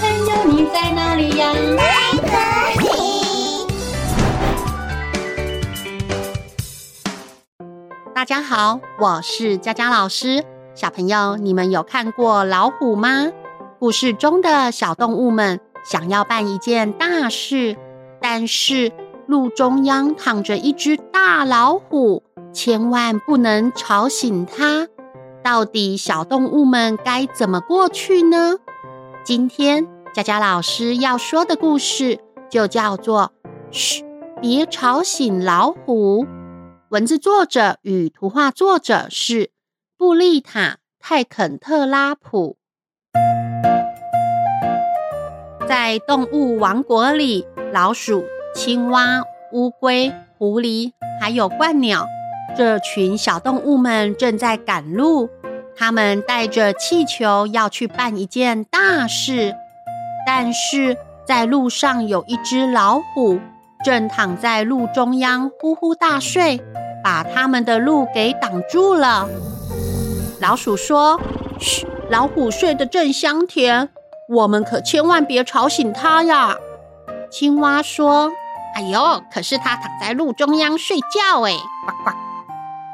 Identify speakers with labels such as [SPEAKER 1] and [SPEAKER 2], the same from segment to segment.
[SPEAKER 1] 朋友，你在哪里呀？在这里。大家好，我是佳佳老师。小朋友，你们有看过老虎吗？故事中的小动物们想要办一件大事，但是路中央躺着一只大老虎，千万不能吵醒它。到底小动物们该怎么过去呢？今天佳佳老师要说的故事就叫做“嘘，别吵醒老虎”。文字作者与图画作者是布丽塔·泰肯特拉普。在动物王国里，老鼠、青蛙、乌龟、狐狸，还有鹳鸟。这群小动物们正在赶路，他们带着气球要去办一件大事。但是在路上有一只老虎，正躺在路中央呼呼大睡，把他们的路给挡住了。老鼠说：“嘘，老虎睡得正香甜，我们可千万别吵醒它呀。”青蛙说：“哎呦，可是它躺在路中央睡觉哎，呱呱。”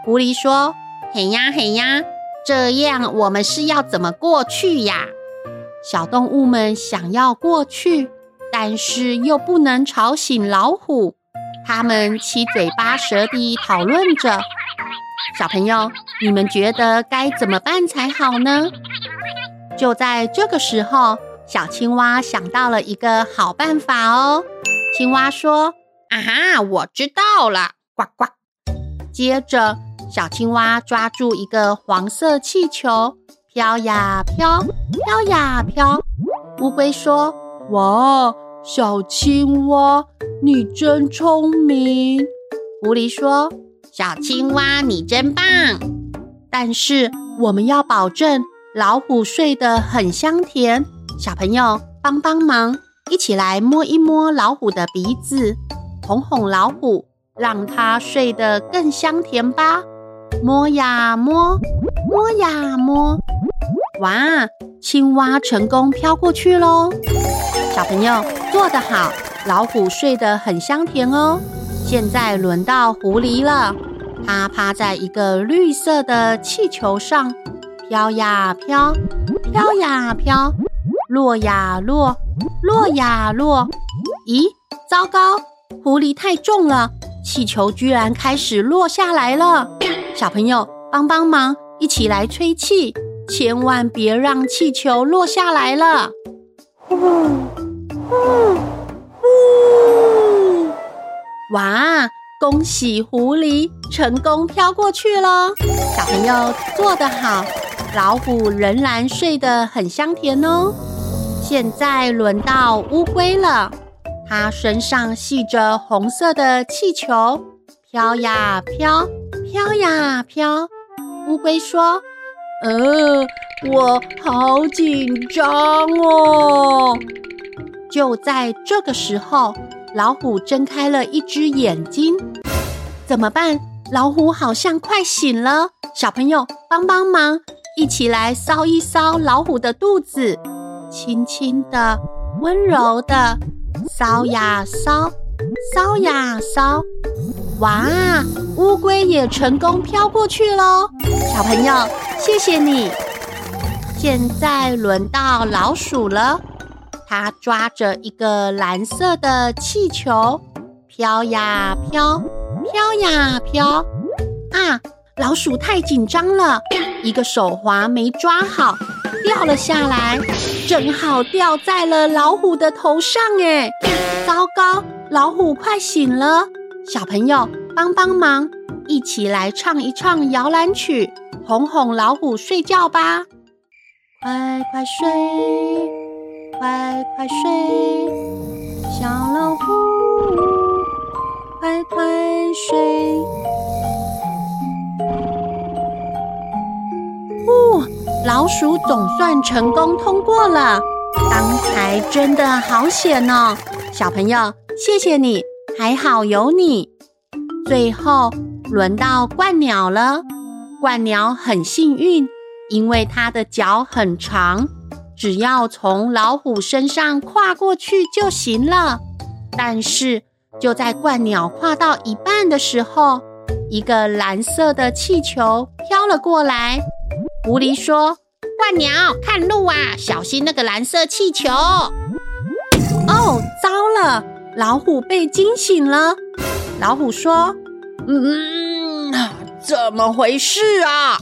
[SPEAKER 1] 狐狸说：“嘿呀嘿呀，这样我们是要怎么过去呀？”小动物们想要过去，但是又不能吵醒老虎，他们七嘴八舌地讨论着。小朋友，你们觉得该怎么办才好呢？就在这个时候，小青蛙想到了一个好办法哦。青蛙说：“啊哈，我知道了，呱呱。”接着。小青蛙抓住一个黄色气球，飘呀飘，飘呀飘。乌龟说：“哇，小青蛙，你真聪明。”狐狸说：“小青蛙，你真棒。”但是我们要保证老虎睡得很香甜。小朋友帮帮忙，一起来摸一摸老虎的鼻子，哄哄老虎，让它睡得更香甜吧。摸呀摸，摸呀摸，哇！青蛙成功飘过去喽！小朋友做得好，老虎睡得很香甜哦。现在轮到狐狸了，它趴在一个绿色的气球上，飘呀飘，飘呀飘，落呀落，落呀落。咦，糟糕！狐狸太重了，气球居然开始落下来了。小朋友，帮帮忙，一起来吹气，千万别让气球落下来了。呼呼呼！哇，恭喜狐狸成功飘过去了！小朋友做得好，老虎仍然睡得很香甜哦。现在轮到乌龟了，它身上系着红色的气球，飘呀飘。飘呀飘，乌龟说：“呃，我好紧张哦。”就在这个时候，老虎睁开了一只眼睛。怎么办？老虎好像快醒了。小朋友帮帮忙，一起来搔一搔老虎的肚子，轻轻的、温柔的搔呀搔，搔呀搔。哇，乌龟也成功飘过去喽！小朋友，谢谢你。现在轮到老鼠了，它抓着一个蓝色的气球，飘呀飘，飘呀飘。啊，老鼠太紧张了，一个手滑没抓好，掉了下来，正好掉在了老虎的头上。哎，糟糕，老虎快醒了。小朋友帮帮忙，一起来唱一唱摇篮曲，哄哄老虎睡觉吧！快快睡，快快睡，小老虎，快快睡。哦，老鼠总算成功通过了，刚才真的好险哦！小朋友，谢谢你。还好有你。最后轮到鹳鸟了，鹳鸟很幸运，因为它的脚很长，只要从老虎身上跨过去就行了。但是就在鹳鸟跨到一半的时候，一个蓝色的气球飘了过来。狐狸说：“鹳鸟，看路啊，小心那个蓝色气球！”哦，糟了，老虎被惊醒了。老虎说：“
[SPEAKER 2] 嗯，怎么回事啊？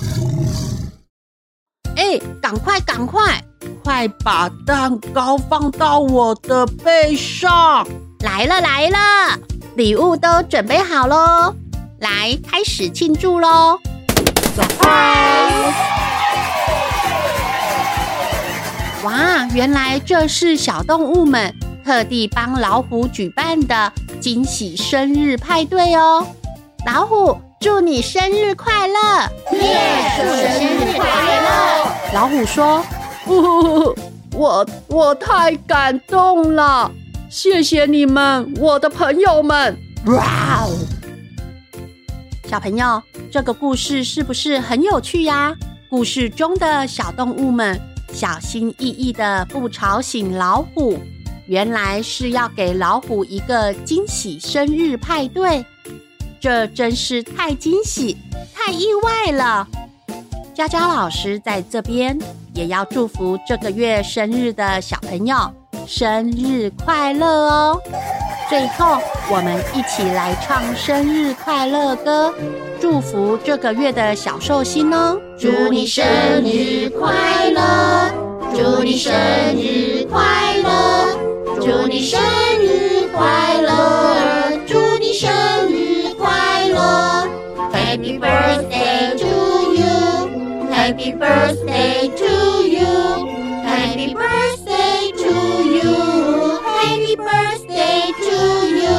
[SPEAKER 1] 哎，赶快，赶快，
[SPEAKER 2] 快把蛋糕放到我的背上！
[SPEAKER 1] 来了，来了，礼物都准备好喽，来，开始庆祝喽！Surprise！哇，原来这是小动物们特地帮老虎举办的惊喜生日派对哦！老虎，祝你生日快乐！
[SPEAKER 3] 耶，祝你生日快乐！
[SPEAKER 1] 老虎说：“
[SPEAKER 2] 哦，我我太感动了，谢谢你们，我的朋友们！”哇哦！
[SPEAKER 1] 小朋友，这个故事是不是很有趣呀？故事中的小动物们。小心翼翼的不吵醒老虎，原来是要给老虎一个惊喜生日派对。这真是太惊喜、太意外了！佳佳老师在这边也要祝福这个月生日的小朋友生日快乐哦！最后，我们一起来唱生日快乐歌，祝福这个月的小寿星哦！
[SPEAKER 3] 祝你生日快乐，祝你生日 Happy birthday to you, Happy birthday to you, Happy birthday to you,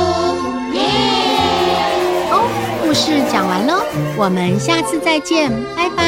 [SPEAKER 3] yeah!
[SPEAKER 1] 哦，故事讲完喽，我们下次再见，拜拜。